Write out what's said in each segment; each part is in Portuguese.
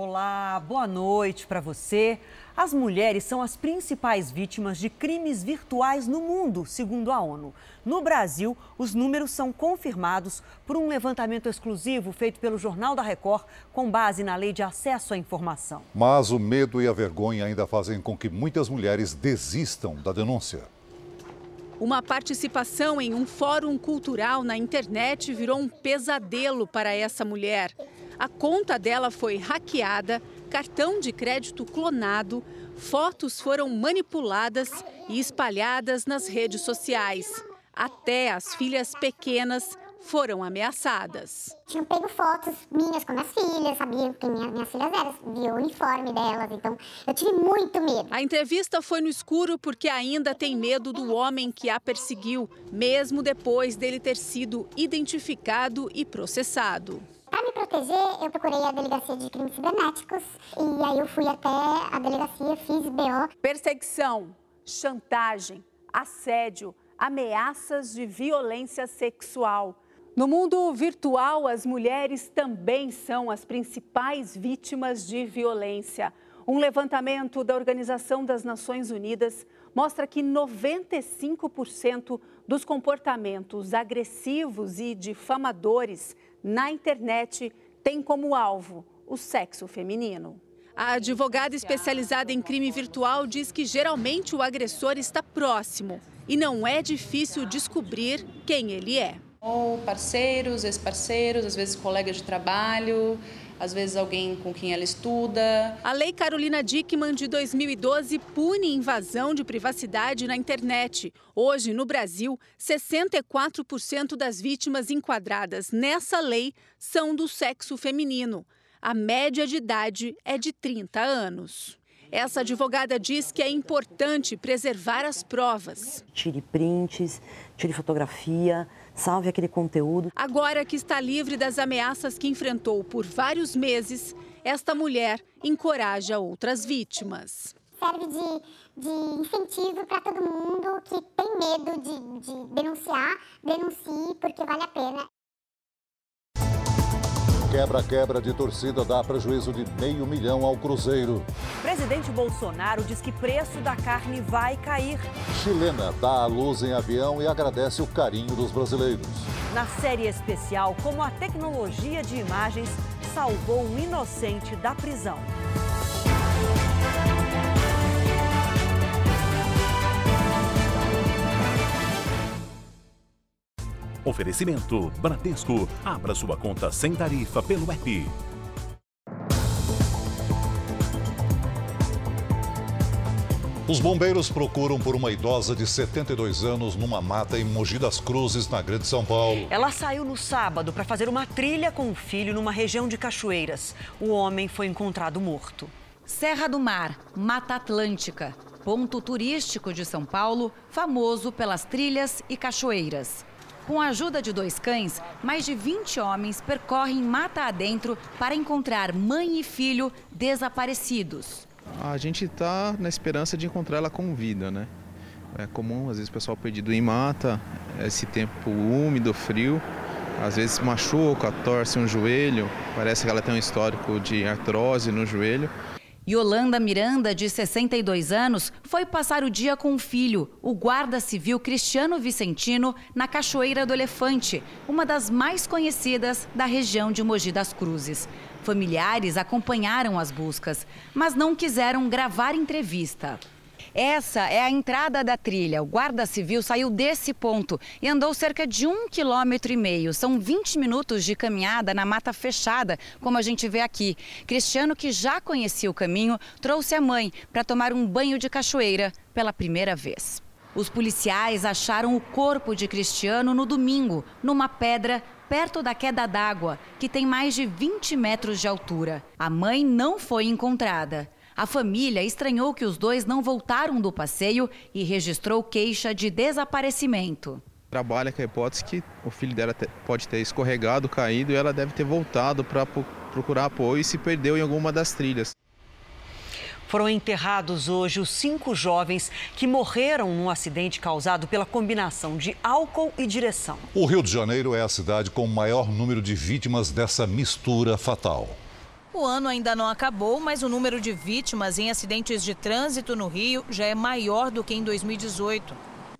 Olá, boa noite para você. As mulheres são as principais vítimas de crimes virtuais no mundo, segundo a ONU. No Brasil, os números são confirmados por um levantamento exclusivo feito pelo Jornal da Record, com base na Lei de Acesso à Informação. Mas o medo e a vergonha ainda fazem com que muitas mulheres desistam da denúncia. Uma participação em um fórum cultural na internet virou um pesadelo para essa mulher. A conta dela foi hackeada, cartão de crédito clonado, fotos foram manipuladas e espalhadas nas redes sociais. Até as filhas pequenas foram ameaçadas. Tinham pego fotos minhas com minhas filhas, sabiam quem minha, minhas filhas eram, viu o uniforme delas, então eu tive muito medo. A entrevista foi no escuro porque ainda tem medo do homem que a perseguiu, mesmo depois dele ter sido identificado e processado. Para me proteger, eu procurei a delegacia de crimes cibernéticos e aí eu fui até a delegacia, fiz BO. Perseguição, chantagem, assédio, ameaças de violência sexual. No mundo virtual, as mulheres também são as principais vítimas de violência. Um levantamento da Organização das Nações Unidas mostra que 95% dos comportamentos agressivos e difamadores na internet tem como alvo o sexo feminino. A advogada especializada em crime virtual diz que geralmente o agressor está próximo e não é difícil descobrir quem ele é. Ou parceiros, ex-parceiros, às vezes colegas de trabalho, às vezes alguém com quem ela estuda. A Lei Carolina Dickmann de 2012 pune invasão de privacidade na internet. Hoje, no Brasil, 64% das vítimas enquadradas nessa lei são do sexo feminino. A média de idade é de 30 anos. Essa advogada diz que é importante preservar as provas. Tire prints, tire fotografia, salve aquele conteúdo. Agora que está livre das ameaças que enfrentou por vários meses, esta mulher encoraja outras vítimas. Serve de, de incentivo para todo mundo que tem medo de, de denunciar, denuncie, porque vale a pena. Quebra-quebra de torcida dá prejuízo de meio milhão ao Cruzeiro. Presidente Bolsonaro diz que preço da carne vai cair. Chilena dá a luz em avião e agradece o carinho dos brasileiros. Na série especial, como a tecnologia de imagens salvou um inocente da prisão. Oferecimento Bradesco. Abra sua conta sem tarifa pelo app. Os bombeiros procuram por uma idosa de 72 anos numa mata em Mogi das Cruzes, na Grande São Paulo. Ela saiu no sábado para fazer uma trilha com o filho numa região de cachoeiras. O homem foi encontrado morto. Serra do Mar, Mata Atlântica, ponto turístico de São Paulo, famoso pelas trilhas e cachoeiras. Com a ajuda de dois cães, mais de 20 homens percorrem mata adentro para encontrar mãe e filho desaparecidos. A gente está na esperança de encontrar ela com vida, né? É comum, às vezes, o pessoal perdido em mata, esse tempo úmido, frio, às vezes machuca, torce um joelho, parece que ela tem um histórico de artrose no joelho. Yolanda Miranda, de 62 anos, foi passar o dia com o filho, o guarda civil Cristiano Vicentino, na Cachoeira do Elefante, uma das mais conhecidas da região de Mogi das Cruzes. Familiares acompanharam as buscas, mas não quiseram gravar entrevista. Essa é a entrada da trilha. O guarda civil saiu desse ponto e andou cerca de um quilômetro e meio. São 20 minutos de caminhada na mata fechada, como a gente vê aqui. Cristiano, que já conhecia o caminho, trouxe a mãe para tomar um banho de cachoeira pela primeira vez. Os policiais acharam o corpo de Cristiano no domingo, numa pedra perto da queda d'água, que tem mais de 20 metros de altura. A mãe não foi encontrada. A família estranhou que os dois não voltaram do passeio e registrou queixa de desaparecimento. Trabalha com a hipótese que o filho dela pode ter escorregado, caído e ela deve ter voltado para procurar apoio e se perdeu em alguma das trilhas. Foram enterrados hoje os cinco jovens que morreram num acidente causado pela combinação de álcool e direção. O Rio de Janeiro é a cidade com o maior número de vítimas dessa mistura fatal. O ano ainda não acabou, mas o número de vítimas em acidentes de trânsito no Rio já é maior do que em 2018.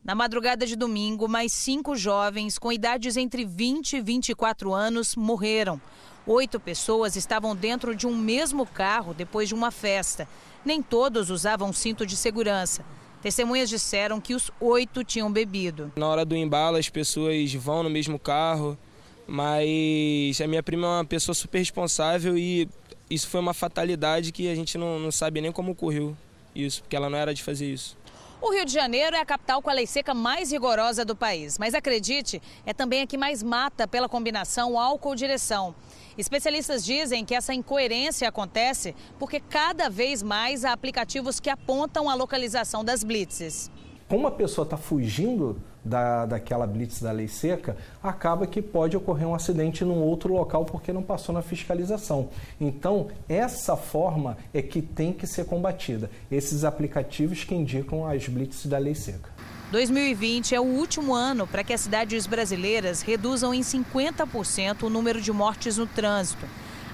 Na madrugada de domingo, mais cinco jovens com idades entre 20 e 24 anos morreram. Oito pessoas estavam dentro de um mesmo carro depois de uma festa. Nem todos usavam cinto de segurança. Testemunhas disseram que os oito tinham bebido. Na hora do embalo, as pessoas vão no mesmo carro, mas a minha prima é uma pessoa super responsável e isso foi uma fatalidade que a gente não, não sabe nem como ocorreu isso, porque ela não era de fazer isso. O Rio de Janeiro é a capital com a lei seca mais rigorosa do país, mas acredite, é também a que mais mata pela combinação álcool-direção. Especialistas dizem que essa incoerência acontece porque cada vez mais há aplicativos que apontam a localização das blitzes. Como a pessoa está fugindo da, daquela blitz da lei seca, acaba que pode ocorrer um acidente num outro local porque não passou na fiscalização. Então, essa forma é que tem que ser combatida. Esses aplicativos que indicam as blitz da lei seca. 2020 é o último ano para que as cidades brasileiras reduzam em 50% o número de mortes no trânsito.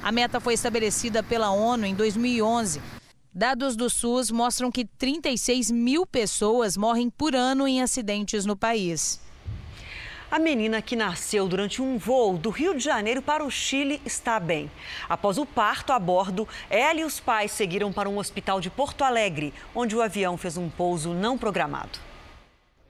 A meta foi estabelecida pela ONU em 2011. Dados do SUS mostram que 36 mil pessoas morrem por ano em acidentes no país. A menina que nasceu durante um voo do Rio de Janeiro para o Chile está bem. Após o parto a bordo, ela e os pais seguiram para um hospital de Porto Alegre, onde o avião fez um pouso não programado.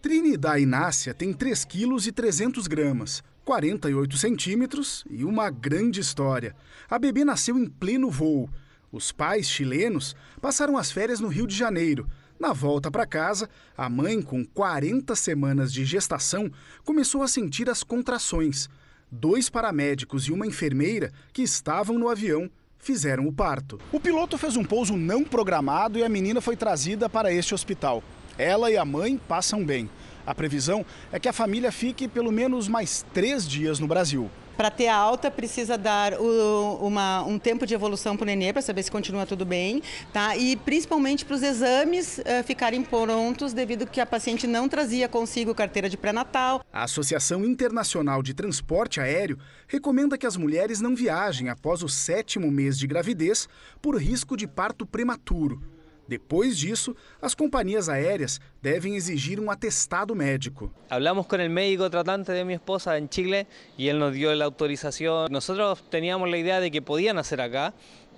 Trinidad Inácia tem 3 quilos e 300 gramas, 48 centímetros e uma grande história. A bebê nasceu em pleno voo. Os pais chilenos passaram as férias no Rio de Janeiro. Na volta para casa, a mãe, com 40 semanas de gestação, começou a sentir as contrações. Dois paramédicos e uma enfermeira que estavam no avião fizeram o parto. O piloto fez um pouso não programado e a menina foi trazida para este hospital. Ela e a mãe passam bem. A previsão é que a família fique pelo menos mais três dias no Brasil. Para ter a alta, precisa dar o, uma, um tempo de evolução para o nenê, para saber se continua tudo bem, tá? E principalmente para os exames uh, ficarem prontos, devido que a paciente não trazia consigo carteira de pré-natal. A Associação Internacional de Transporte Aéreo recomenda que as mulheres não viajem após o sétimo mês de gravidez por risco de parto prematuro. Depois disso, as companhias aéreas devem exigir um atestado médico. Hablamos com o médico tratante de minha esposa em Chile e ele nos deu a autorização. Nós teníamos a ideia de que podiam nascer acá,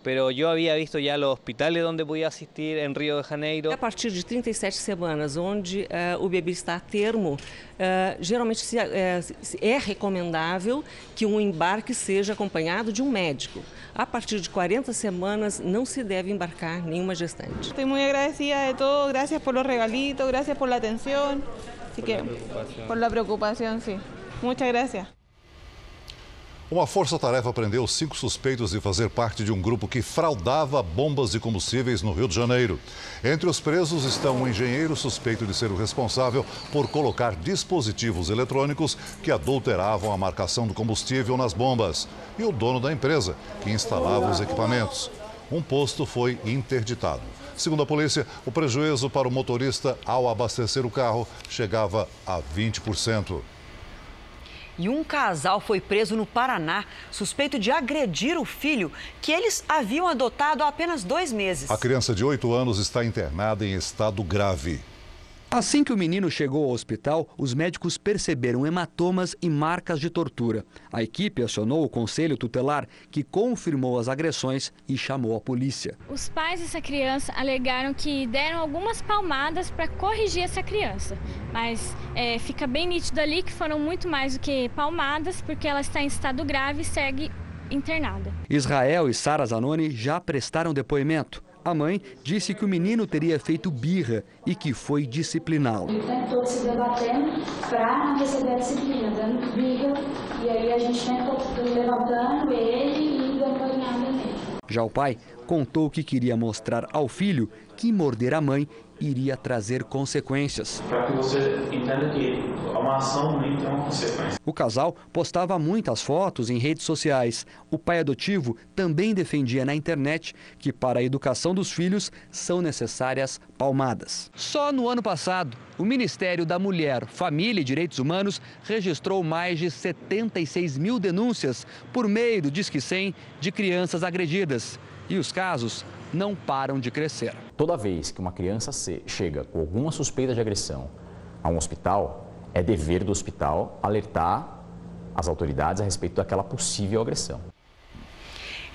pero eu havia visto já os hospitais onde podia assistir em Rio de Janeiro. A partir de 37 semanas, onde uh, o bebê está a termo, uh, geralmente se, uh, é recomendável que um embarque seja acompanhado de um médico. A partir de 40 semanas, não se deve embarcar nenhuma gestante. Estou muito agradecida de todo, graças por los regalitos, graças por la que por la preocupación, sí. Muchas gracias. Uma força-tarefa prendeu cinco suspeitos de fazer parte de um grupo que fraudava bombas de combustíveis no Rio de Janeiro. Entre os presos estão um engenheiro suspeito de ser o responsável por colocar dispositivos eletrônicos que adulteravam a marcação do combustível nas bombas e o dono da empresa, que instalava os equipamentos. Um posto foi interditado. Segundo a polícia, o prejuízo para o motorista ao abastecer o carro chegava a 20%. E um casal foi preso no Paraná, suspeito de agredir o filho que eles haviam adotado há apenas dois meses. A criança de 8 anos está internada em estado grave. Assim que o menino chegou ao hospital, os médicos perceberam hematomas e marcas de tortura. A equipe acionou o conselho tutelar, que confirmou as agressões e chamou a polícia. Os pais dessa criança alegaram que deram algumas palmadas para corrigir essa criança, mas é, fica bem nítido ali que foram muito mais do que palmadas, porque ela está em estado grave e segue internada. Israel e Sara Zanoni já prestaram depoimento. A mãe disse que o menino teria feito birra e que foi discipliná-lo. Se debatendo para receber a disciplina, dando birra, e aí a gente tentou levantando ele e dando banhada nele. Já o pai contou que queria mostrar ao filho que morder a mãe iria trazer consequências. Para que você entenda que uma ação nem tem uma consequência. O casal postava muitas fotos em redes sociais. O pai adotivo também defendia na internet que para a educação dos filhos são necessárias palmadas. Só no ano passado, o Ministério da Mulher, Família e Direitos Humanos registrou mais de 76 mil denúncias por meio do Disque 100 de crianças agredidas. E os casos não param de crescer. Toda vez que uma criança chega com alguma suspeita de agressão a um hospital, é dever do hospital alertar as autoridades a respeito daquela possível agressão.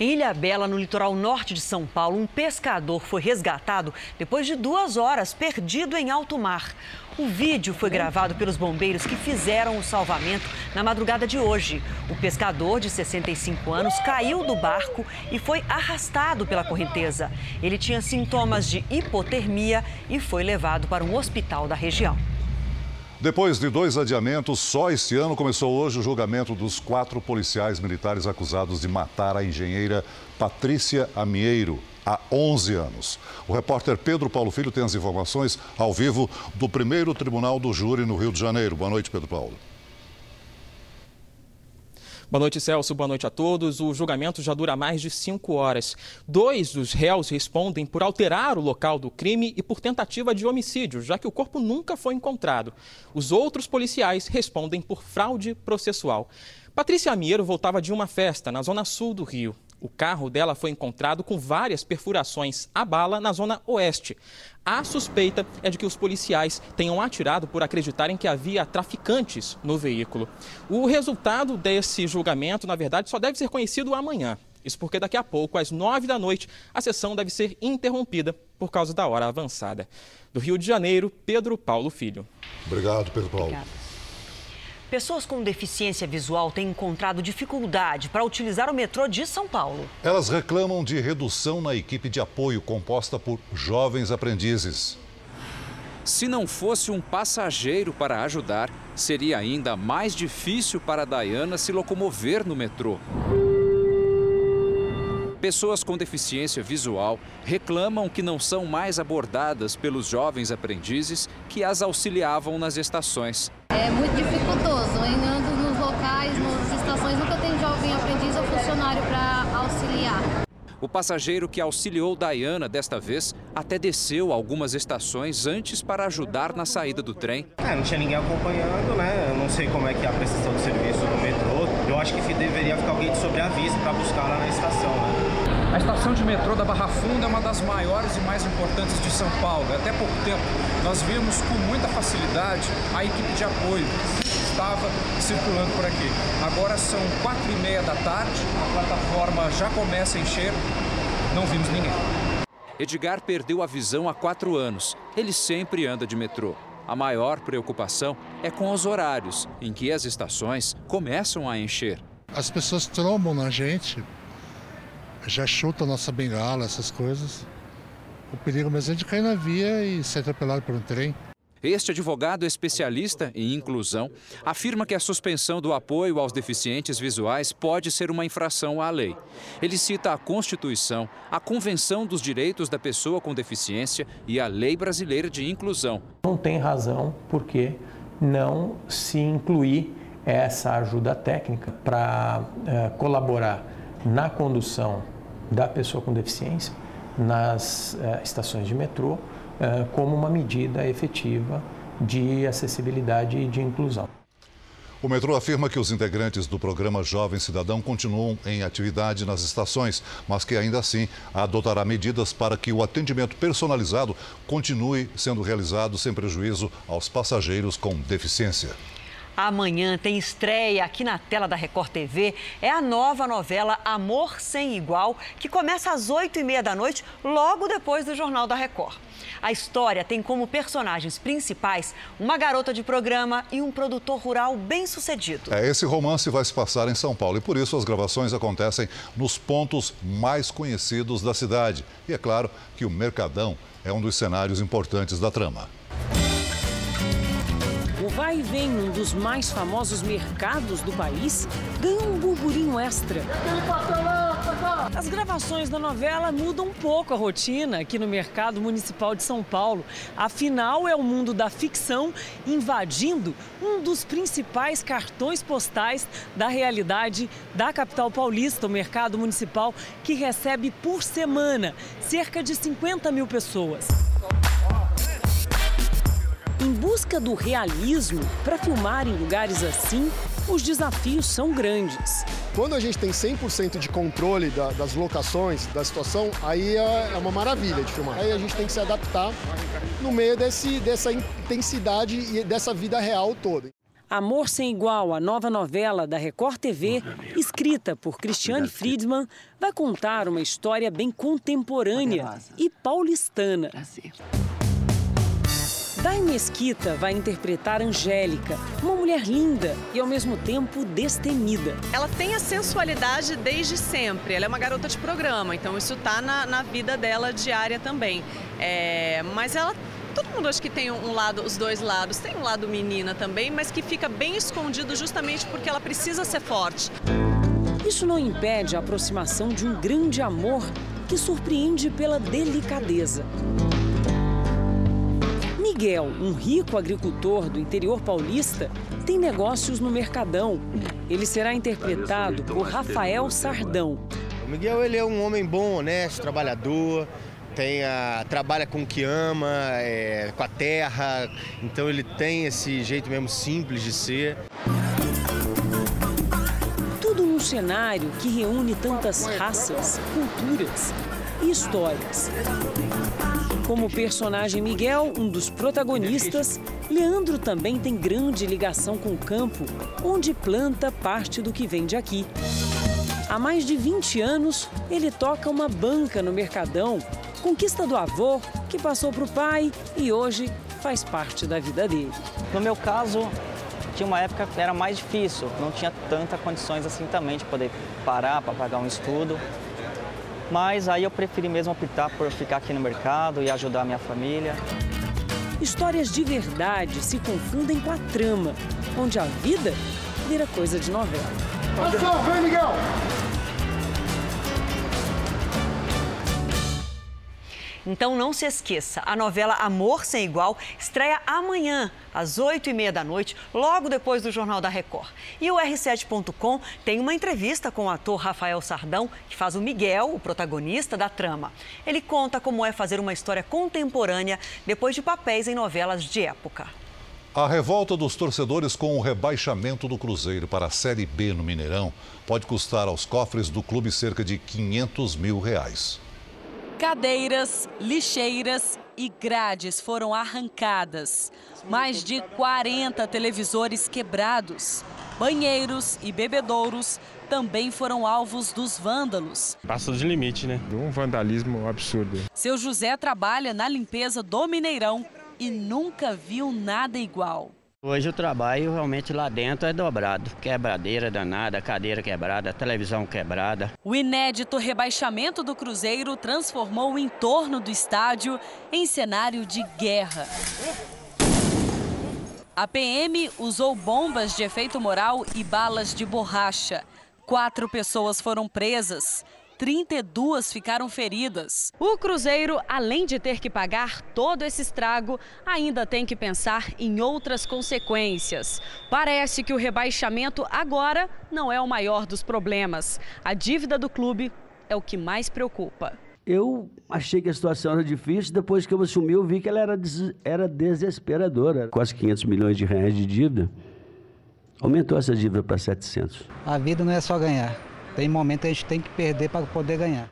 Em Ilha Bela, no litoral norte de São Paulo, um pescador foi resgatado depois de duas horas perdido em alto mar. O vídeo foi gravado pelos bombeiros que fizeram o salvamento na madrugada de hoje. O pescador, de 65 anos, caiu do barco e foi arrastado pela correnteza. Ele tinha sintomas de hipotermia e foi levado para um hospital da região. Depois de dois adiamentos, só este ano começou hoje o julgamento dos quatro policiais militares acusados de matar a engenheira Patrícia Amieiro há 11 anos. O repórter Pedro Paulo Filho tem as informações ao vivo do primeiro tribunal do júri no Rio de Janeiro. Boa noite, Pedro Paulo. Boa noite, Celso. Boa noite a todos. O julgamento já dura mais de cinco horas. Dois dos réus respondem por alterar o local do crime e por tentativa de homicídio, já que o corpo nunca foi encontrado. Os outros policiais respondem por fraude processual. Patrícia Amiero voltava de uma festa na zona sul do Rio. O carro dela foi encontrado com várias perfurações a bala na zona oeste. A suspeita é de que os policiais tenham atirado por acreditarem que havia traficantes no veículo. O resultado desse julgamento, na verdade, só deve ser conhecido amanhã. Isso porque daqui a pouco, às nove da noite, a sessão deve ser interrompida por causa da hora avançada. Do Rio de Janeiro, Pedro Paulo Filho. Obrigado, Pedro Paulo. Obrigada. Pessoas com deficiência visual têm encontrado dificuldade para utilizar o metrô de São Paulo. Elas reclamam de redução na equipe de apoio composta por jovens aprendizes. Se não fosse um passageiro para ajudar, seria ainda mais difícil para a Dayana se locomover no metrô. Pessoas com deficiência visual reclamam que não são mais abordadas pelos jovens aprendizes que as auxiliavam nas estações. É muito dificultoso, indo nos locais, nas estações, nunca tem jovem aprendiz ou funcionário para auxiliar. O passageiro que auxiliou Dayana desta vez até desceu algumas estações antes para ajudar na saída do trem. É, não tinha ninguém acompanhando, né? Eu não sei como é que é a prestação de serviço no metrô. Eu acho que deveria ficar alguém de sobreaviso para buscar lá na estação, né? A estação de metrô da Barra Funda é uma das maiores e mais importantes de São Paulo. Até pouco tempo, nós vimos com muita facilidade a equipe de apoio que estava circulando por aqui. Agora são quatro e meia da tarde, a plataforma já começa a encher, não vimos ninguém. Edgar perdeu a visão há quatro anos. Ele sempre anda de metrô. A maior preocupação é com os horários em que as estações começam a encher. As pessoas trombam na gente já chuta a nossa bengala, essas coisas. O perigo mesmo é de cair na via e ser atropelado por um trem. Este advogado especialista em inclusão afirma que a suspensão do apoio aos deficientes visuais pode ser uma infração à lei. Ele cita a Constituição, a Convenção dos Direitos da Pessoa com Deficiência e a Lei Brasileira de Inclusão. Não tem razão por que não se incluir essa ajuda técnica para uh, colaborar na condução da pessoa com deficiência nas uh, estações de metrô uh, como uma medida efetiva de acessibilidade e de inclusão. O metrô afirma que os integrantes do programa Jovem Cidadão continuam em atividade nas estações, mas que ainda assim adotará medidas para que o atendimento personalizado continue sendo realizado sem prejuízo aos passageiros com deficiência. Amanhã tem estreia aqui na tela da Record TV. É a nova novela Amor Sem Igual, que começa às 8 e meia da noite, logo depois do Jornal da Record. A história tem como personagens principais uma garota de programa e um produtor rural bem sucedido. É, esse romance vai se passar em São Paulo e por isso as gravações acontecem nos pontos mais conhecidos da cidade. E é claro que o Mercadão é um dos cenários importantes da trama. Vai e vem num dos mais famosos mercados do país ganha um burburinho extra. As gravações da novela mudam um pouco a rotina aqui no mercado municipal de São Paulo. Afinal, é o mundo da ficção invadindo um dos principais cartões postais da realidade da capital paulista, o mercado municipal, que recebe por semana cerca de 50 mil pessoas. Em busca do realismo, para filmar em lugares assim, os desafios são grandes. Quando a gente tem 100% de controle da, das locações, da situação, aí é, é uma maravilha de filmar. Aí a gente tem que se adaptar no meio desse, dessa intensidade e dessa vida real toda. Amor Sem Igual, a nova novela da Record TV, escrita por Cristiane Friedman, vai contar uma história bem contemporânea e paulistana. Dai Mesquita vai interpretar Angélica, uma mulher linda e ao mesmo tempo destemida. Ela tem a sensualidade desde sempre. Ela é uma garota de programa, então isso tá na, na vida dela diária também. É, mas ela todo mundo acha que tem um lado, os dois lados. Tem um lado menina também, mas que fica bem escondido justamente porque ela precisa ser forte. Isso não impede a aproximação de um grande amor que surpreende pela delicadeza. Miguel, um rico agricultor do interior paulista, tem negócios no Mercadão. Ele será interpretado por Rafael Sardão. O Miguel ele é um homem bom, honesto, trabalhador, tem a, trabalha com o que ama, é, com a terra, então ele tem esse jeito mesmo simples de ser. Tudo num cenário que reúne tantas raças, culturas histórias. Como personagem Miguel, um dos protagonistas, Leandro também tem grande ligação com o campo, onde planta parte do que vende aqui. Há mais de 20 anos, ele toca uma banca no Mercadão, conquista do avô, que passou para o pai e hoje faz parte da vida dele. No meu caso, tinha uma época que era mais difícil, não tinha tanta condições assim também de poder parar para pagar um estudo. Mas aí eu preferi mesmo optar por ficar aqui no mercado e ajudar a minha família. Histórias de verdade se confundem com a trama, onde a vida vira coisa de novela. Ação, vem, Miguel! Então não se esqueça, a novela Amor Sem Igual estreia amanhã, às 8h30 da noite, logo depois do Jornal da Record. E o R7.com tem uma entrevista com o ator Rafael Sardão, que faz o Miguel, o protagonista da trama. Ele conta como é fazer uma história contemporânea depois de papéis em novelas de época. A revolta dos torcedores com o rebaixamento do Cruzeiro para a Série B no Mineirão pode custar aos cofres do clube cerca de 500 mil reais. Cadeiras, lixeiras e grades foram arrancadas. Mais de 40 televisores quebrados. Banheiros e bebedouros também foram alvos dos vândalos. Passou de limite, né? Um vandalismo absurdo. Seu José trabalha na limpeza do Mineirão e nunca viu nada igual. Hoje o trabalho realmente lá dentro é dobrado. Quebradeira danada, cadeira quebrada, televisão quebrada. O inédito rebaixamento do Cruzeiro transformou o entorno do estádio em cenário de guerra. A PM usou bombas de efeito moral e balas de borracha. Quatro pessoas foram presas. 32 ficaram feridas. O Cruzeiro, além de ter que pagar todo esse estrago, ainda tem que pensar em outras consequências. Parece que o rebaixamento agora não é o maior dos problemas. A dívida do clube é o que mais preocupa. Eu achei que a situação era difícil, depois que eu assumi eu vi que ela era, des era desesperadora. Quase 500 milhões de reais de dívida. Aumentou essa dívida para 700. A vida não é só ganhar. Tem momento que a gente tem que perder para poder ganhar.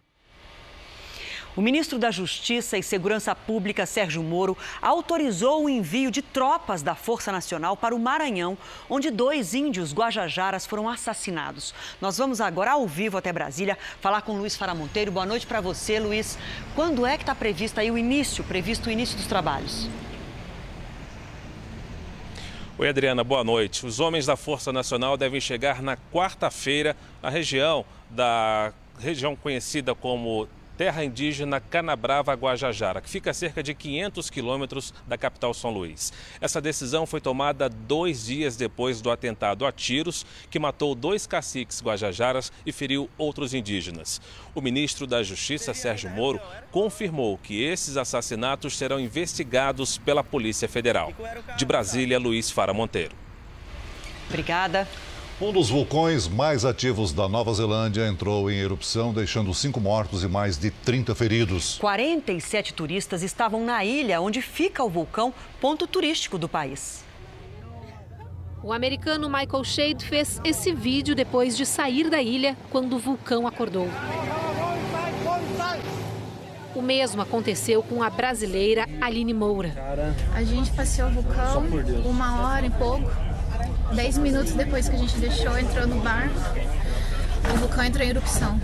O ministro da Justiça e Segurança Pública, Sérgio Moro, autorizou o envio de tropas da Força Nacional para o Maranhão, onde dois índios guajajaras foram assassinados. Nós vamos agora ao vivo até Brasília falar com Luiz Faramonteiro. Boa noite para você, Luiz. Quando é que está previsto aí o início, previsto o início dos trabalhos? Oi, Adriana, boa noite. Os homens da Força Nacional devem chegar na quarta-feira na região da região conhecida como terra indígena Canabrava Guajajara, que fica a cerca de 500 quilômetros da capital São Luís. Essa decisão foi tomada dois dias depois do atentado a tiros, que matou dois caciques guajajaras e feriu outros indígenas. O ministro da Justiça, Sérgio Moro, confirmou que esses assassinatos serão investigados pela Polícia Federal. De Brasília, Luiz Fara Monteiro. Obrigada. Um dos vulcões mais ativos da Nova Zelândia entrou em erupção, deixando cinco mortos e mais de 30 feridos. 47 turistas estavam na ilha onde fica o vulcão, ponto turístico do país. O americano Michael Shade fez esse vídeo depois de sair da ilha quando o vulcão acordou. O mesmo aconteceu com a brasileira Aline Moura. A gente passeou o vulcão uma hora e pouco. Dez minutos depois que a gente deixou, entrou no bar, o vulcão entrou em erupção.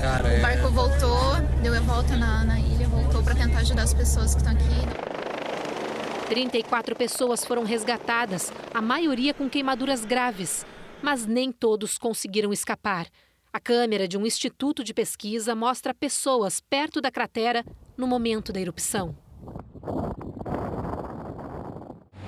Cara, O é... barco voltou, deu a volta na, na ilha, voltou para tentar ajudar as pessoas que estão aqui. 34 pessoas foram resgatadas, a maioria com queimaduras graves, mas nem todos conseguiram escapar. A câmera de um instituto de pesquisa mostra pessoas perto da cratera no momento da erupção.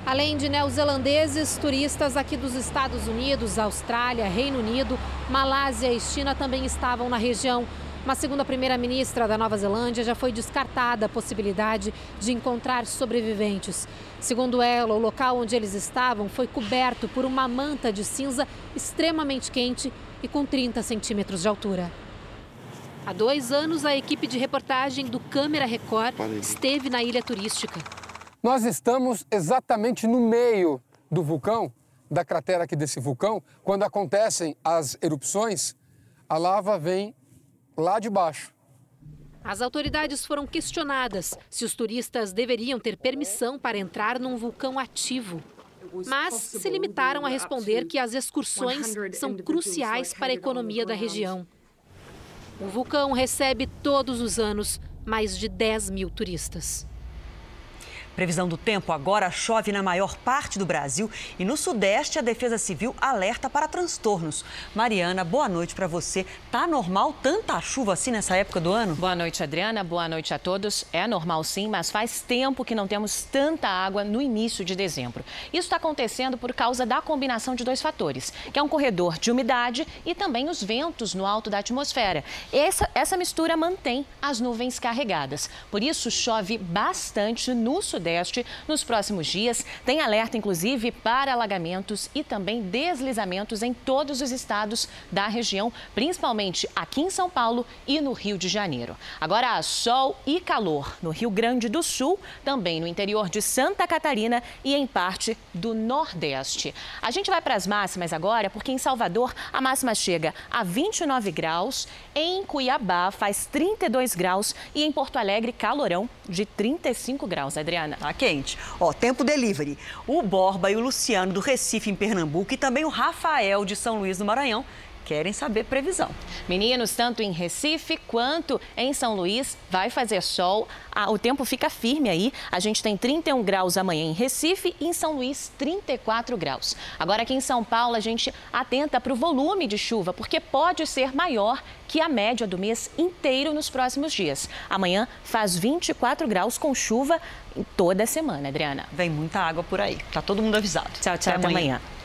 Além de neozelandeses, turistas aqui dos Estados Unidos, Austrália, Reino Unido, Malásia e China também estavam na região. Mas, segundo a primeira-ministra da Nova Zelândia, já foi descartada a possibilidade de encontrar sobreviventes. Segundo ela, o local onde eles estavam foi coberto por uma manta de cinza extremamente quente e com 30 centímetros de altura. Há dois anos, a equipe de reportagem do Câmera Record esteve na ilha turística. Nós estamos exatamente no meio do vulcão, da cratera aqui desse vulcão. Quando acontecem as erupções, a lava vem lá de baixo. As autoridades foram questionadas se os turistas deveriam ter permissão para entrar num vulcão ativo. Mas se limitaram a responder que as excursões são cruciais para a economia da região. O vulcão recebe todos os anos mais de 10 mil turistas. Previsão do tempo: agora chove na maior parte do Brasil e no Sudeste a Defesa Civil alerta para transtornos. Mariana, boa noite para você. Tá normal tanta chuva assim nessa época do ano? Boa noite, Adriana. Boa noite a todos. É normal sim, mas faz tempo que não temos tanta água no início de dezembro. Isso está acontecendo por causa da combinação de dois fatores, que é um corredor de umidade e também os ventos no alto da atmosfera. Essa, essa mistura mantém as nuvens carregadas. Por isso, chove bastante no Sudeste nos próximos dias. Tem alerta, inclusive, para alagamentos e também deslizamentos em todos os estados da região, principalmente aqui em São Paulo e no Rio de Janeiro. Agora, sol e calor no Rio Grande do Sul, também no interior de Santa Catarina e em parte do Nordeste. A gente vai para as máximas agora, porque em Salvador a máxima chega a 29 graus, em Cuiabá faz 32 graus e em Porto Alegre, calorão de 35 graus, Adriana. Tá quente. Ó, tempo delivery. O Borba e o Luciano do Recife, em Pernambuco, e também o Rafael de São Luís do Maranhão querem saber previsão. Meninos, tanto em Recife quanto em São Luís, vai fazer sol. Ah, o tempo fica firme aí. A gente tem 31 graus amanhã em Recife e em São Luís 34 graus. Agora aqui em São Paulo, a gente atenta para o volume de chuva, porque pode ser maior que a média do mês inteiro nos próximos dias. Amanhã faz 24 graus com chuva em toda semana, Adriana. Vem muita água por aí. Tá todo mundo avisado. Tchau, tchau. Até, até amanhã. amanhã.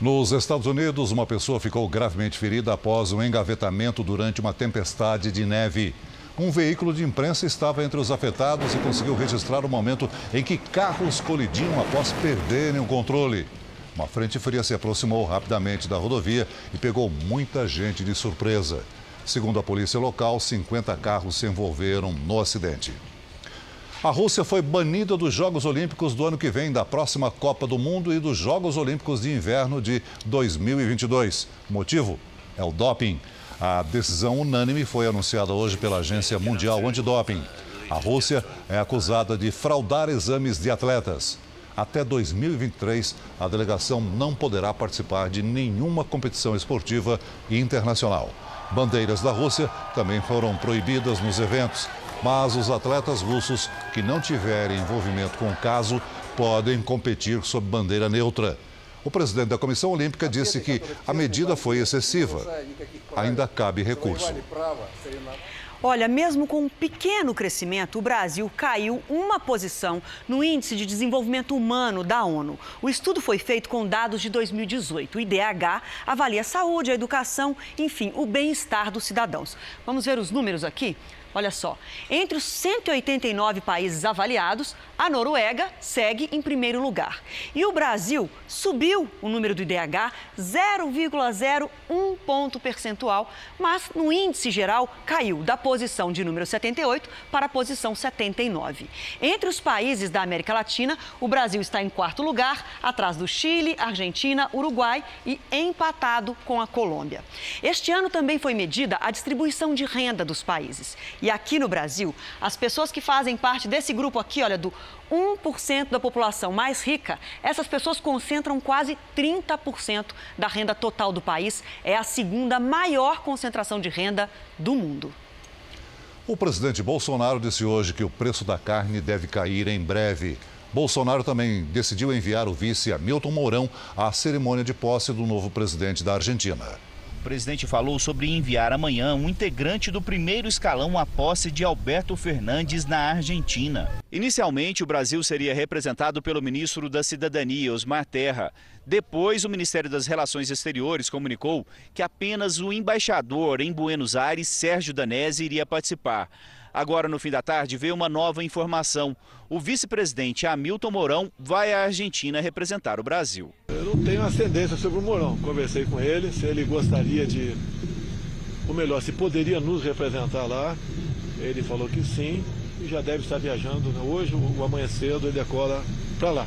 Nos Estados Unidos, uma pessoa ficou gravemente ferida após um engavetamento durante uma tempestade de neve. Um veículo de imprensa estava entre os afetados e conseguiu registrar o momento em que carros colidiam após perderem o controle. Uma frente fria se aproximou rapidamente da rodovia e pegou muita gente de surpresa. Segundo a polícia local, 50 carros se envolveram no acidente. A Rússia foi banida dos Jogos Olímpicos do ano que vem, da próxima Copa do Mundo e dos Jogos Olímpicos de Inverno de 2022. O motivo é o doping. A decisão unânime foi anunciada hoje pela Agência Mundial Antidoping. A Rússia é acusada de fraudar exames de atletas. Até 2023, a delegação não poderá participar de nenhuma competição esportiva internacional. Bandeiras da Rússia também foram proibidas nos eventos mas os atletas russos que não tiverem envolvimento com o caso podem competir sob bandeira neutra. O presidente da Comissão Olímpica disse que a medida foi excessiva. Ainda cabe recurso. Olha, mesmo com um pequeno crescimento, o Brasil caiu uma posição no Índice de Desenvolvimento Humano da ONU. O estudo foi feito com dados de 2018. O IDH avalia a saúde, a educação, enfim, o bem-estar dos cidadãos. Vamos ver os números aqui? Olha só, entre os 189 países avaliados, a Noruega segue em primeiro lugar. E o Brasil subiu o número do IDH 0,01 ponto percentual, mas no índice geral caiu da posição de número 78 para a posição 79. Entre os países da América Latina, o Brasil está em quarto lugar, atrás do Chile, Argentina, Uruguai e empatado com a Colômbia. Este ano também foi medida a distribuição de renda dos países. E aqui no Brasil, as pessoas que fazem parte desse grupo aqui, olha, do 1% da população mais rica, essas pessoas concentram quase 30% da renda total do país. É a segunda maior concentração de renda do mundo. O presidente Bolsonaro disse hoje que o preço da carne deve cair em breve. Bolsonaro também decidiu enviar o vice Hamilton Mourão à cerimônia de posse do novo presidente da Argentina. O presidente falou sobre enviar amanhã um integrante do primeiro escalão à posse de Alberto Fernandes na Argentina. Inicialmente, o Brasil seria representado pelo ministro da Cidadania, Osmar Terra. Depois, o Ministério das Relações Exteriores comunicou que apenas o embaixador em Buenos Aires, Sérgio Danese, iria participar. Agora, no fim da tarde, veio uma nova informação. O vice-presidente Hamilton Mourão vai à Argentina representar o Brasil. Eu não tenho ascendência sobre o Mourão. Conversei com ele, se ele gostaria de. Ou melhor, se poderia nos representar lá. Ele falou que sim e já deve estar viajando né? hoje ou amanhã cedo ele decola para lá.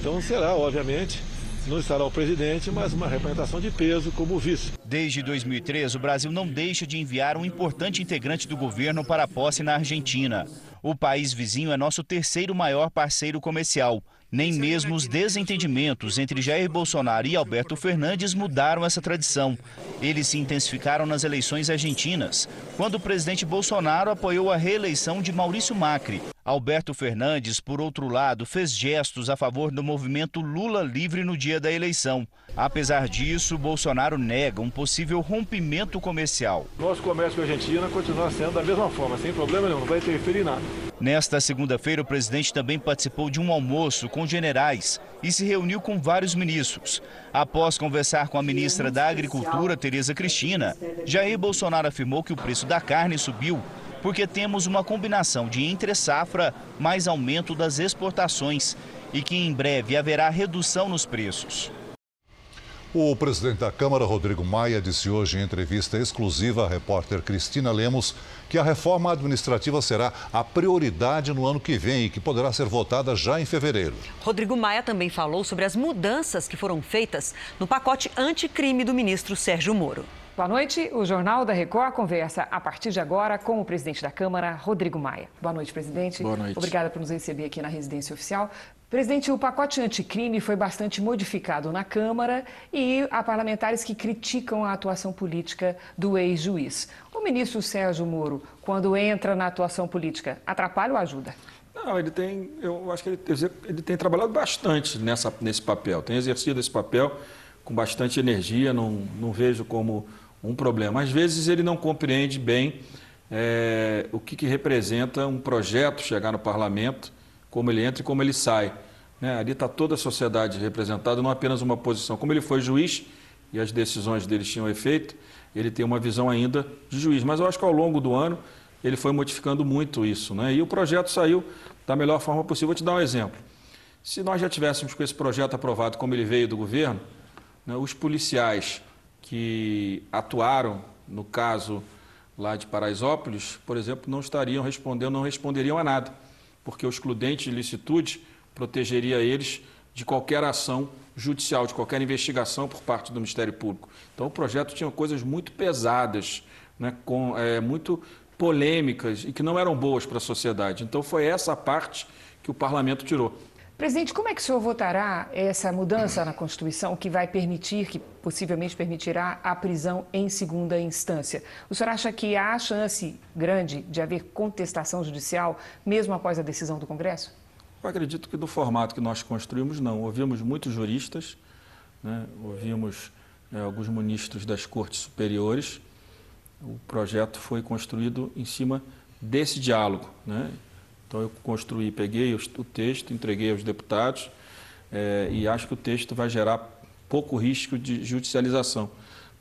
Então será, obviamente, não estará o presidente, mas uma representação de peso como vice. Desde 2003, o Brasil não deixa de enviar um importante integrante do governo para a posse na Argentina. O país vizinho é nosso terceiro maior parceiro comercial. Nem mesmo os desentendimentos entre Jair Bolsonaro e Alberto Fernandes mudaram essa tradição. Eles se intensificaram nas eleições argentinas, quando o presidente Bolsonaro apoiou a reeleição de Maurício Macri. Alberto Fernandes, por outro lado, fez gestos a favor do movimento Lula livre no dia da eleição. Apesar disso, Bolsonaro nega um possível rompimento comercial. Nosso comércio com a Argentina continua sendo da mesma forma, sem problema nenhum, não vai interferir em nada. Nesta segunda-feira, o presidente também participou de um almoço com generais e se reuniu com vários ministros. Após conversar com a ministra da Agricultura, Tereza Cristina, Jair Bolsonaro afirmou que o preço da carne subiu porque temos uma combinação de entre-safra mais aumento das exportações e que em breve haverá redução nos preços. O presidente da Câmara, Rodrigo Maia, disse hoje em entrevista exclusiva à repórter Cristina Lemos que a reforma administrativa será a prioridade no ano que vem e que poderá ser votada já em fevereiro. Rodrigo Maia também falou sobre as mudanças que foram feitas no pacote anticrime do ministro Sérgio Moro. Boa noite. O Jornal da Record conversa a partir de agora com o presidente da Câmara, Rodrigo Maia. Boa noite, presidente. Boa noite. Obrigada por nos receber aqui na residência oficial. Presidente, o pacote anticrime foi bastante modificado na Câmara e há parlamentares que criticam a atuação política do ex-juiz. O ministro Sérgio Moro, quando entra na atuação política, atrapalha ou ajuda? Não, ele tem, eu acho que ele, ele tem trabalhado bastante nessa, nesse papel, tem exercido esse papel com bastante energia, não, não vejo como um problema. Às vezes ele não compreende bem é, o que, que representa um projeto chegar no parlamento como ele entra e como ele sai. Né? Ali está toda a sociedade representada, não apenas uma posição. Como ele foi juiz e as decisões dele tinham efeito, ele tem uma visão ainda de juiz. Mas eu acho que ao longo do ano ele foi modificando muito isso. Né? E o projeto saiu da melhor forma possível. Vou te dar um exemplo. Se nós já tivéssemos com esse projeto aprovado como ele veio do governo, né, os policiais que atuaram no caso lá de Paraisópolis, por exemplo, não estariam respondendo, não responderiam a nada porque o excludente de licitude protegeria eles de qualquer ação judicial, de qualquer investigação por parte do Ministério Público. Então, o projeto tinha coisas muito pesadas, né, com, é, muito polêmicas e que não eram boas para a sociedade. Então, foi essa parte que o parlamento tirou. Presidente, como é que o senhor votará essa mudança na Constituição que vai permitir, que possivelmente permitirá a prisão em segunda instância? O senhor acha que há chance grande de haver contestação judicial, mesmo após a decisão do Congresso? Eu acredito que do formato que nós construímos, não. Ouvimos muitos juristas, né? ouvimos é, alguns ministros das cortes superiores. O projeto foi construído em cima desse diálogo. Né? Então eu construí, peguei o texto, entreguei aos deputados é, e acho que o texto vai gerar pouco risco de judicialização.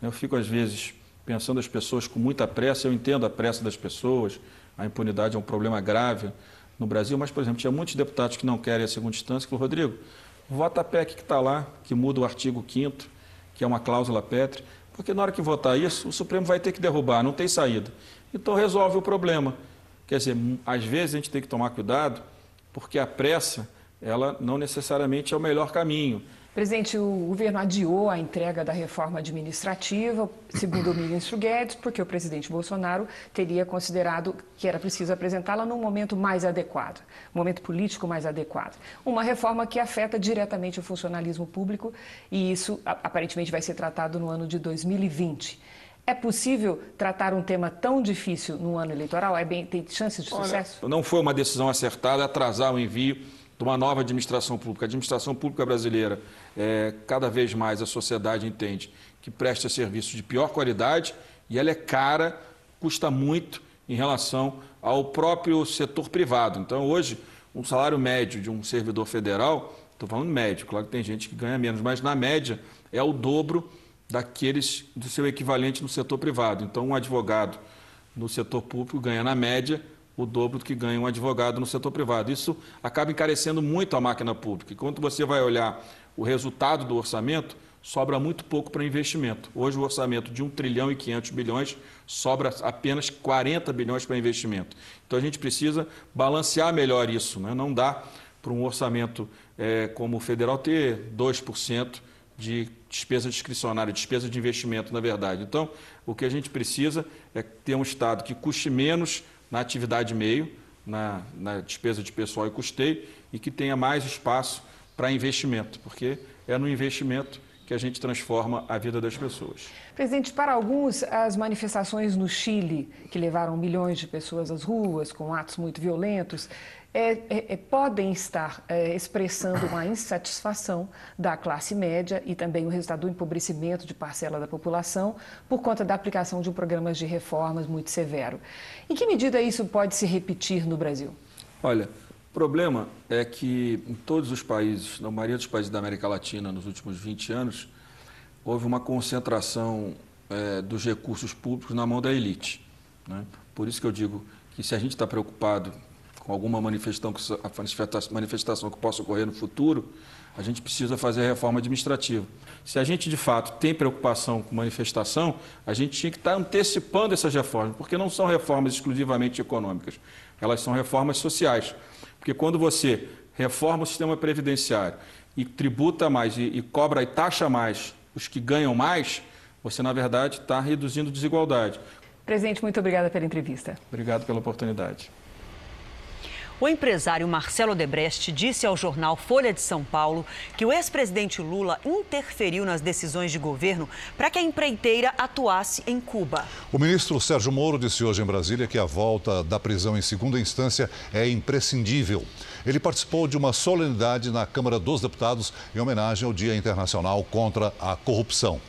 Eu fico às vezes pensando as pessoas com muita pressa, eu entendo a pressa das pessoas, a impunidade é um problema grave no Brasil, mas, por exemplo, tinha muitos deputados que não querem a segunda instância, que falaram, Rodrigo, vota a PEC que está lá, que muda o artigo 5 que é uma cláusula pétrea, porque na hora que votar isso, o Supremo vai ter que derrubar, não tem saída. Então resolve o problema. Quer dizer, às vezes a gente tem que tomar cuidado, porque a pressa, ela não necessariamente é o melhor caminho. Presidente, o governo adiou a entrega da reforma administrativa, segundo o ministro Guedes, porque o presidente Bolsonaro teria considerado que era preciso apresentá-la num momento mais adequado, momento político mais adequado. Uma reforma que afeta diretamente o funcionalismo público e isso aparentemente vai ser tratado no ano de 2020. É possível tratar um tema tão difícil no ano eleitoral? É bem, tem chances de sucesso? Olha, não foi uma decisão acertada atrasar o envio de uma nova administração pública. A administração pública brasileira, é, cada vez mais a sociedade entende que presta serviços de pior qualidade e ela é cara, custa muito em relação ao próprio setor privado. Então, hoje, um salário médio de um servidor federal, estou falando médio, claro que tem gente que ganha menos, mas na média é o dobro daqueles do seu equivalente no setor privado. Então, um advogado no setor público ganha, na média, o dobro do que ganha um advogado no setor privado. Isso acaba encarecendo muito a máquina pública. E quando você vai olhar o resultado do orçamento, sobra muito pouco para investimento. Hoje o orçamento de 1 trilhão e 500 bilhões sobra apenas 40 bilhões para investimento. Então a gente precisa balancear melhor isso. Né? Não dá para um orçamento é, como o federal ter 2% de despesa discricionária, despesa de investimento, na verdade. Então, o que a gente precisa é ter um Estado que custe menos na atividade meio, na, na despesa de pessoal e custeio, e que tenha mais espaço para investimento, porque é no investimento que a gente transforma a vida das pessoas. Presidente, para alguns, as manifestações no Chile, que levaram milhões de pessoas às ruas com atos muito violentos, é, é, é, podem estar é, expressando uma insatisfação da classe média e também o resultado do empobrecimento de parcela da população por conta da aplicação de um programa de reformas muito severo. Em que medida isso pode se repetir no Brasil? Olha, o problema é que em todos os países, na maioria dos países da América Latina, nos últimos 20 anos, houve uma concentração é, dos recursos públicos na mão da elite. Né? Por isso que eu digo que se a gente está preocupado com alguma manifestação, manifestação que possa ocorrer no futuro, a gente precisa fazer a reforma administrativa. Se a gente, de fato, tem preocupação com manifestação, a gente tinha que estar antecipando essas reformas, porque não são reformas exclusivamente econômicas, elas são reformas sociais. Porque quando você reforma o sistema previdenciário e tributa mais e, e cobra e taxa mais os que ganham mais, você, na verdade, está reduzindo desigualdade. Presidente, muito obrigada pela entrevista. Obrigado pela oportunidade. O empresário Marcelo Debrecht disse ao jornal Folha de São Paulo que o ex-presidente Lula interferiu nas decisões de governo para que a empreiteira atuasse em Cuba. O ministro Sérgio Moro disse hoje em Brasília que a volta da prisão em segunda instância é imprescindível. Ele participou de uma solenidade na Câmara dos Deputados em homenagem ao Dia Internacional contra a Corrupção.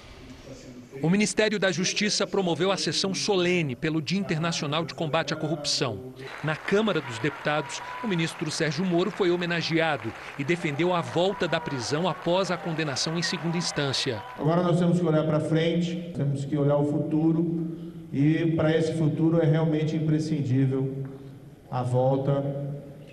O Ministério da Justiça promoveu a sessão solene pelo Dia Internacional de Combate à Corrupção. Na Câmara dos Deputados, o ministro Sérgio Moro foi homenageado e defendeu a volta da prisão após a condenação em segunda instância. Agora nós temos que olhar para frente, temos que olhar o futuro e para esse futuro é realmente imprescindível a volta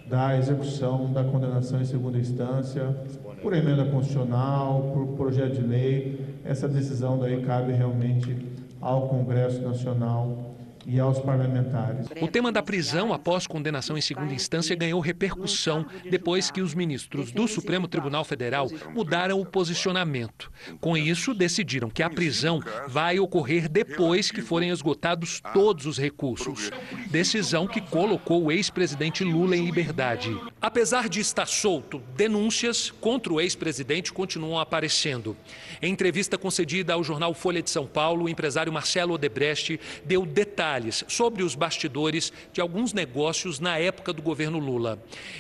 da execução da condenação em segunda instância, por emenda constitucional, por projeto de lei essa decisão daí cabe realmente ao Congresso Nacional e aos parlamentares. O tema da prisão após condenação em segunda instância ganhou repercussão depois que os ministros do Supremo Tribunal Federal mudaram o posicionamento. Com isso, decidiram que a prisão vai ocorrer depois que forem esgotados todos os recursos. decisão que colocou o ex-presidente Lula em liberdade. Apesar de estar solto, denúncias contra o ex-presidente continuam aparecendo. Em entrevista concedida ao jornal Folha de São Paulo, o empresário Marcelo Odebrecht deu detalhes sobre os bastidores de alguns negócios na época do governo Lula.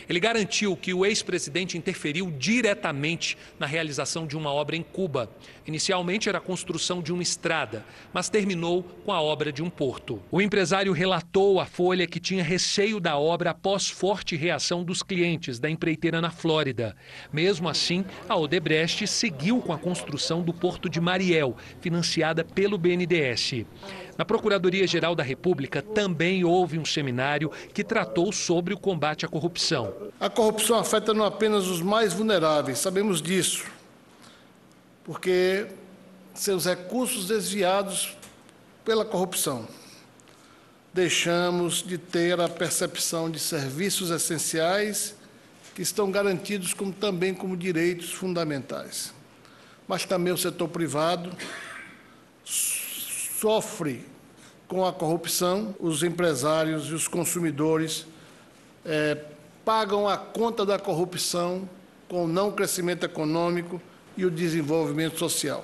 Ele garantiu que o ex-presidente interferiu diretamente na realização de uma obra em Cuba. Inicialmente era a construção de uma estrada, mas terminou com a obra de um porto. O empresário relatou à Folha que tinha receio da obra após forte reação dos clientes da empreiteira na Flórida. Mesmo assim, a Odebrecht seguiu com a construção do porto de Mariel, financiada pelo BNDES. Na Procuradoria-Geral da República também houve um seminário que tratou sobre o combate à corrupção. A corrupção afeta não apenas os mais vulneráveis, sabemos disso, porque seus recursos desviados pela corrupção. Deixamos de ter a percepção de serviços essenciais que estão garantidos como, também como direitos fundamentais. Mas também o setor privado sofre com a corrupção, os empresários e os consumidores é, pagam a conta da corrupção com o não crescimento econômico e o desenvolvimento social.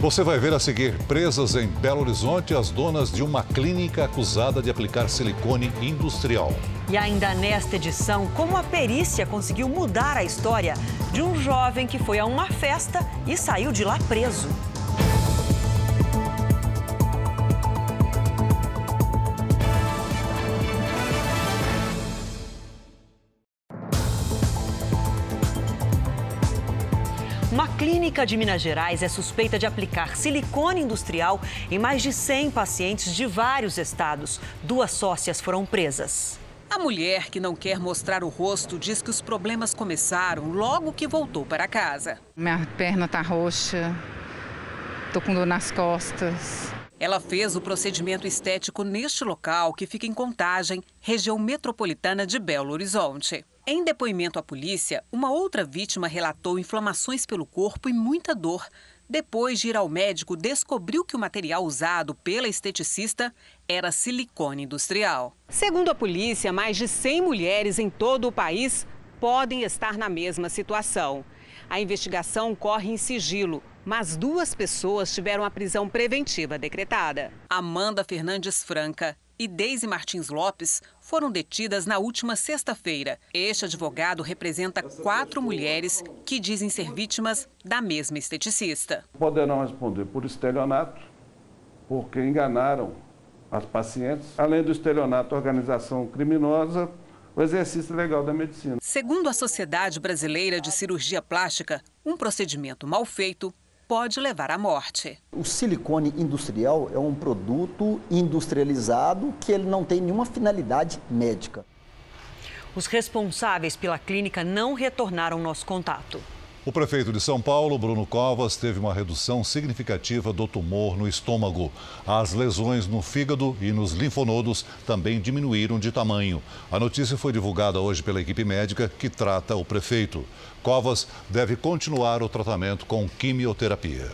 Você vai ver a seguir: presas em Belo Horizonte as donas de uma clínica acusada de aplicar silicone industrial. E ainda nesta edição, como a perícia conseguiu mudar a história de um jovem que foi a uma festa e saiu de lá preso. Uma clínica de Minas Gerais é suspeita de aplicar silicone industrial em mais de 100 pacientes de vários estados. Duas sócias foram presas. A mulher que não quer mostrar o rosto diz que os problemas começaram logo que voltou para casa. Minha perna tá roxa, tô com dor nas costas. Ela fez o procedimento estético neste local, que fica em Contagem, região metropolitana de Belo Horizonte. Em depoimento à polícia, uma outra vítima relatou inflamações pelo corpo e muita dor. Depois de ir ao médico, descobriu que o material usado pela esteticista era silicone industrial. Segundo a polícia, mais de 100 mulheres em todo o país podem estar na mesma situação. A investigação corre em sigilo, mas duas pessoas tiveram a prisão preventiva decretada. Amanda Fernandes Franca e Deise Martins Lopes foram detidas na última sexta-feira. Este advogado representa quatro mulheres que dizem ser vítimas da mesma esteticista. Poderão responder por estelionato, porque enganaram as pacientes, além do estelionato, organização criminosa, o exercício legal da medicina. Segundo a Sociedade Brasileira de Cirurgia Plástica, um procedimento mal feito pode levar à morte. O silicone industrial é um produto industrializado que ele não tem nenhuma finalidade médica. Os responsáveis pela clínica não retornaram nosso contato. O prefeito de São Paulo, Bruno Covas, teve uma redução significativa do tumor no estômago. As lesões no fígado e nos linfonodos também diminuíram de tamanho. A notícia foi divulgada hoje pela equipe médica que trata o prefeito. Covas deve continuar o tratamento com quimioterapia.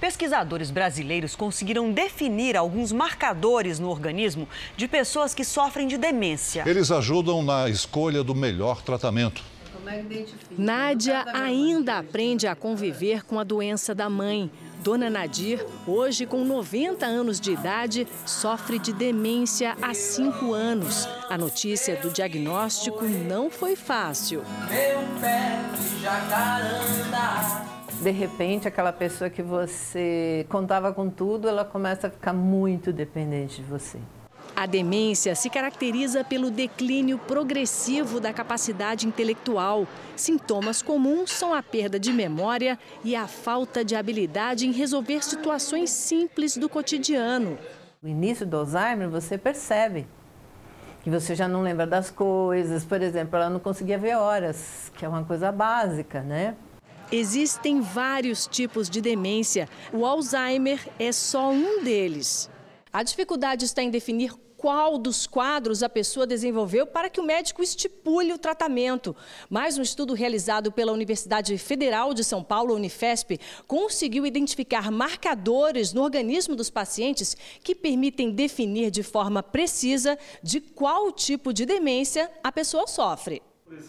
Pesquisadores brasileiros conseguiram definir alguns marcadores no organismo de pessoas que sofrem de demência. Eles ajudam na escolha do melhor tratamento. Nádia ainda aprende a conviver com a doença da mãe. Dona Nadir, hoje com 90 anos de idade, sofre de demência há cinco anos. A notícia do diagnóstico não foi fácil. Meu pé de jacaranda. De repente, aquela pessoa que você contava com tudo, ela começa a ficar muito dependente de você. A demência se caracteriza pelo declínio progressivo da capacidade intelectual. Sintomas comuns são a perda de memória e a falta de habilidade em resolver situações simples do cotidiano. No início do Alzheimer, você percebe que você já não lembra das coisas. Por exemplo, ela não conseguia ver horas, que é uma coisa básica, né? Existem vários tipos de demência. O Alzheimer é só um deles. A dificuldade está em definir qual dos quadros a pessoa desenvolveu para que o médico estipule o tratamento. Mas um estudo realizado pela Universidade Federal de São Paulo, Unifesp, conseguiu identificar marcadores no organismo dos pacientes que permitem definir de forma precisa de qual tipo de demência a pessoa sofre.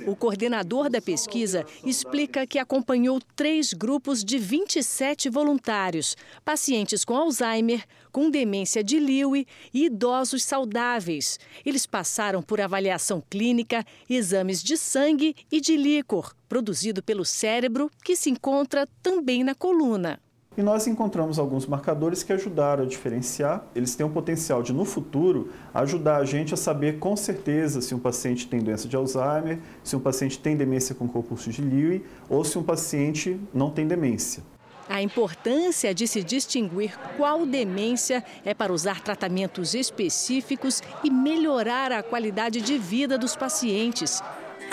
O coordenador da pesquisa explica que acompanhou três grupos de 27 voluntários: pacientes com Alzheimer, com demência de Lewy e idosos saudáveis. Eles passaram por avaliação clínica, exames de sangue e de líquor, produzido pelo cérebro, que se encontra também na coluna. E nós encontramos alguns marcadores que ajudaram a diferenciar. Eles têm o potencial de, no futuro, ajudar a gente a saber com certeza se um paciente tem doença de Alzheimer, se um paciente tem demência com compulso de Lewy ou se um paciente não tem demência. A importância de se distinguir qual demência é para usar tratamentos específicos e melhorar a qualidade de vida dos pacientes.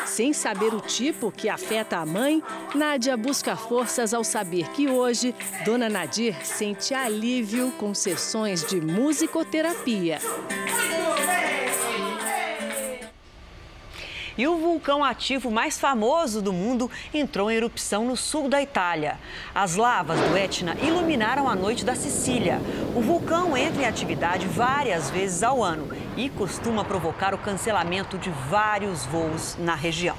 Sem saber o tipo que afeta a mãe, Nádia busca forças ao saber que hoje Dona Nadir sente alívio com sessões de musicoterapia. E o vulcão ativo mais famoso do mundo entrou em erupção no sul da Itália. As lavas do Etna iluminaram a noite da Sicília. O vulcão entra em atividade várias vezes ao ano e costuma provocar o cancelamento de vários voos na região.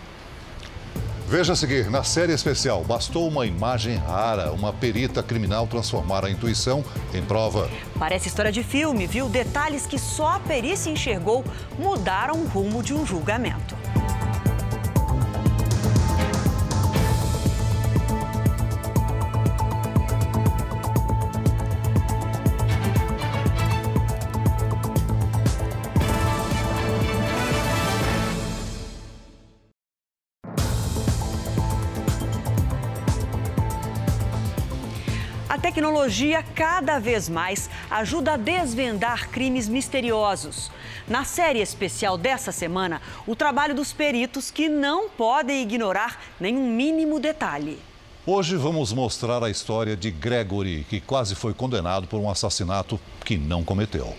Veja a seguir, na série especial, bastou uma imagem rara, uma perita criminal transformar a intuição em prova. Parece história de filme, viu? Detalhes que só a perícia enxergou mudaram o rumo de um julgamento. Tecnologia cada vez mais ajuda a desvendar crimes misteriosos. Na série especial dessa semana, o trabalho dos peritos que não podem ignorar nenhum mínimo detalhe. Hoje vamos mostrar a história de Gregory, que quase foi condenado por um assassinato que não cometeu.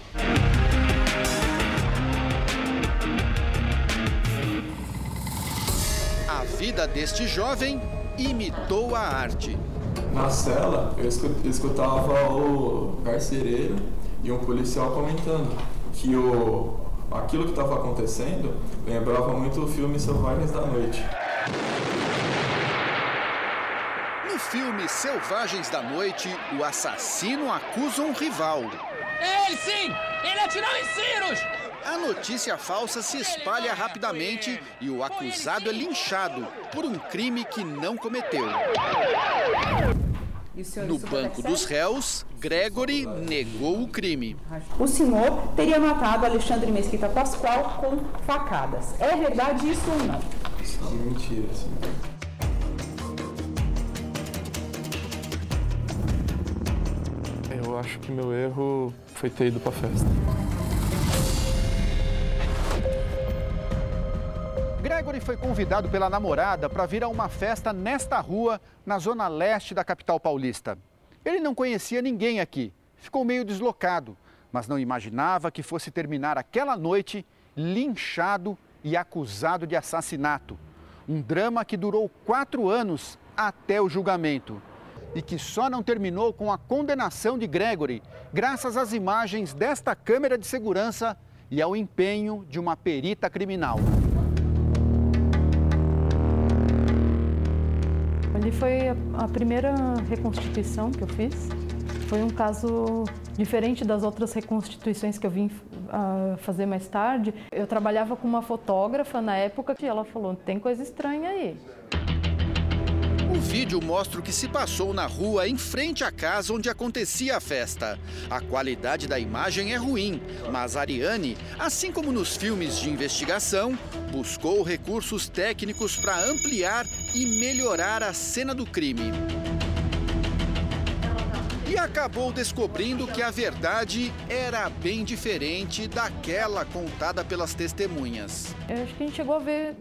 A vida deste jovem imitou a arte na cela, eu escutava o carcereiro e um policial comentando que o, aquilo que estava acontecendo lembrava muito o filme Selvagens da Noite. No filme Selvagens da Noite, o assassino acusa um rival. Ele sim! Ele atirou em Cyrus! A notícia falsa se espalha rapidamente e o acusado é linchado por um crime que não cometeu. No banco dos réus, Gregory negou o crime. O senhor teria matado Alexandre Mesquita Pascoal com facadas. É verdade isso ou não? Isso é mentira, sim. Eu acho que meu erro foi ter ido pra festa. Gregory foi convidado pela namorada para vir a uma festa nesta rua, na zona leste da capital paulista. Ele não conhecia ninguém aqui, ficou meio deslocado, mas não imaginava que fosse terminar aquela noite linchado e acusado de assassinato. Um drama que durou quatro anos até o julgamento e que só não terminou com a condenação de Gregory, graças às imagens desta câmera de segurança e ao empenho de uma perita criminal. Ali foi a primeira reconstituição que eu fiz. Foi um caso diferente das outras reconstituições que eu vim uh, fazer mais tarde. Eu trabalhava com uma fotógrafa na época que ela falou: tem coisa estranha aí. O vídeo mostra o que se passou na rua em frente à casa onde acontecia a festa. A qualidade da imagem é ruim, mas Ariane, assim como nos filmes de investigação, buscou recursos técnicos para ampliar e melhorar a cena do crime. E acabou descobrindo que a verdade era bem diferente daquela contada pelas testemunhas. Eu acho que a gente chegou a ver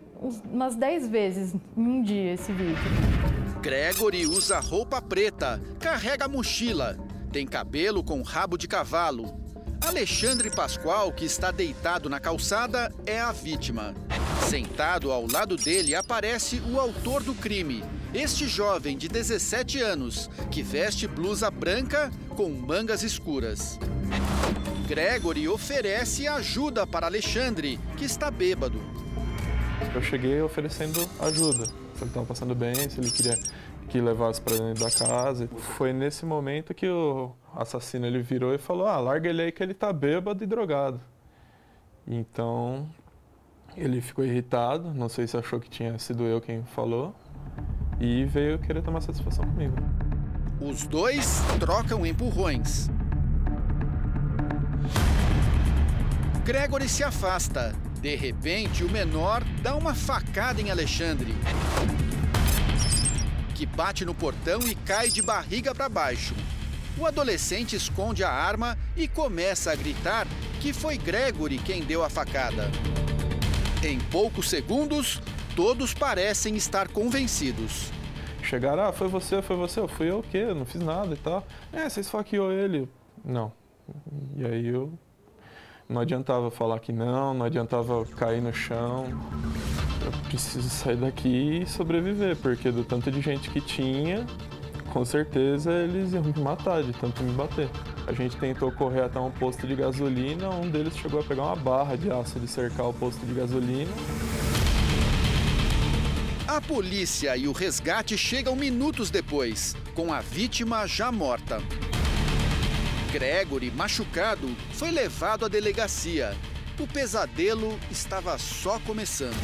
umas 10 vezes em um dia esse vídeo. Gregory usa roupa preta, carrega mochila, tem cabelo com rabo de cavalo. Alexandre Pascoal, que está deitado na calçada, é a vítima. Sentado ao lado dele aparece o autor do crime, este jovem de 17 anos, que veste blusa branca com mangas escuras. Gregory oferece ajuda para Alexandre, que está bêbado. Eu cheguei oferecendo ajuda. Se ele estava passando bem, se ele queria que levasse para dentro da casa. Foi nesse momento que o assassino ele virou e falou: "Ah, larga ele aí que ele tá bêbado e drogado". Então, ele ficou irritado, não sei se achou que tinha sido eu quem falou, e veio querer tomar satisfação comigo. Os dois trocam empurrões. Gregory se afasta. De repente, o menor dá uma facada em Alexandre, que bate no portão e cai de barriga para baixo. O adolescente esconde a arma e começa a gritar que foi Gregory quem deu a facada. Em poucos segundos, todos parecem estar convencidos. Chegaram, ah, foi você, foi você, eu fui eu o quê? Não fiz nada e tal. É, você esfaqueou ele. Não. E aí eu. Não adiantava falar que não, não adiantava cair no chão. Eu preciso sair daqui e sobreviver, porque do tanto de gente que tinha, com certeza eles iam me matar de tanto me bater. A gente tentou correr até um posto de gasolina, um deles chegou a pegar uma barra de aço de cercar o posto de gasolina. A polícia e o resgate chegam minutos depois, com a vítima já morta. Gregory, machucado, foi levado à delegacia. O pesadelo estava só começando.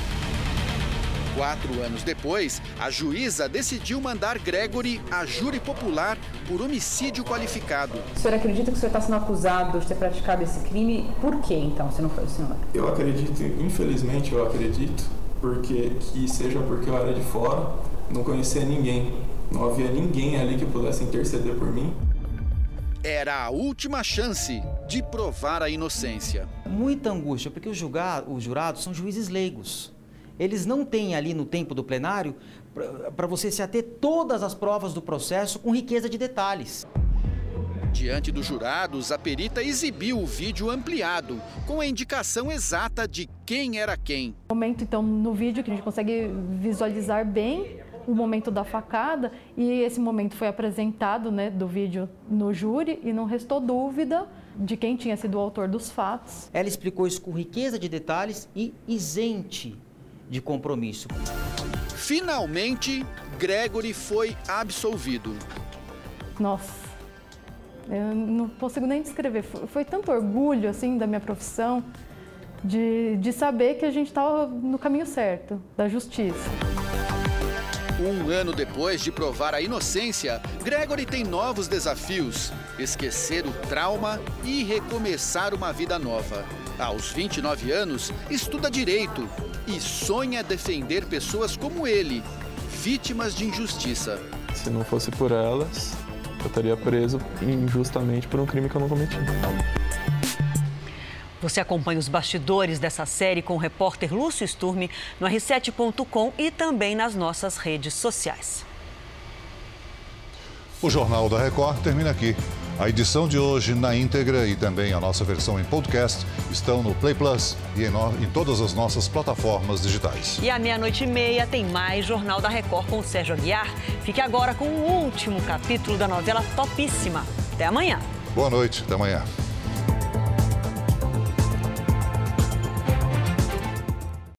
Quatro anos depois, a juíza decidiu mandar Gregory a júri popular por homicídio qualificado. O senhor acredita que o senhor está sendo acusado de ter praticado esse crime? Por que então, se não foi o senhor? Eu acredito, infelizmente eu acredito, porque que seja porque eu era de fora, não conhecia ninguém, não havia ninguém ali que pudesse interceder por mim. Era a última chance de provar a inocência. Muita angústia, porque os, julga os jurados são juízes leigos. Eles não têm ali no tempo do plenário para você se ater todas as provas do processo com riqueza de detalhes. Diante dos jurados, a perita exibiu o vídeo ampliado, com a indicação exata de quem era quem. Momento, então, no vídeo que a gente consegue visualizar bem o momento da facada e esse momento foi apresentado né, do vídeo no júri e não restou dúvida de quem tinha sido o autor dos fatos. Ela explicou isso com riqueza de detalhes e isente de compromisso. Finalmente, Gregory foi absolvido. Nossa, eu não consigo nem descrever. Foi, foi tanto orgulho assim da minha profissão de, de saber que a gente estava no caminho certo, da justiça. Um ano depois de provar a inocência, Gregory tem novos desafios: esquecer o trauma e recomeçar uma vida nova. Aos 29 anos, estuda direito e sonha defender pessoas como ele, vítimas de injustiça. Se não fosse por elas, eu estaria preso injustamente por um crime que eu não cometi. Você acompanha os bastidores dessa série com o repórter Lúcio Sturme no r7.com e também nas nossas redes sociais. O Jornal da Record termina aqui. A edição de hoje na íntegra e também a nossa versão em podcast estão no Play Plus e em, no... em todas as nossas plataformas digitais. E à meia-noite e meia tem mais Jornal da Record com o Sérgio Aguiar. Fique agora com o último capítulo da novela Topíssima. Até amanhã. Boa noite, até amanhã.